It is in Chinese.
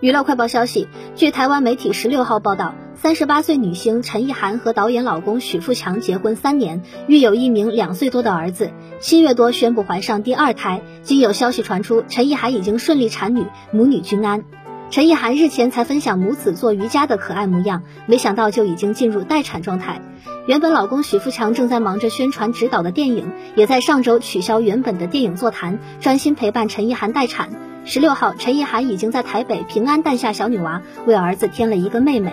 娱乐快报消息，据台湾媒体十六号报道，三十八岁女星陈意涵和导演老公许富强结婚三年，育有一名两岁多的儿子。七月多宣布怀上第二胎，今有消息传出，陈意涵已经顺利产女，母女均安。陈意涵日前才分享母子做瑜伽的可爱模样，没想到就已经进入待产状态。原本老公许富强正在忙着宣传指导的电影，也在上周取消原本的电影座谈，专心陪伴陈意涵待产。十六号，陈意涵已经在台北平安诞下小女娃，为儿子添了一个妹妹。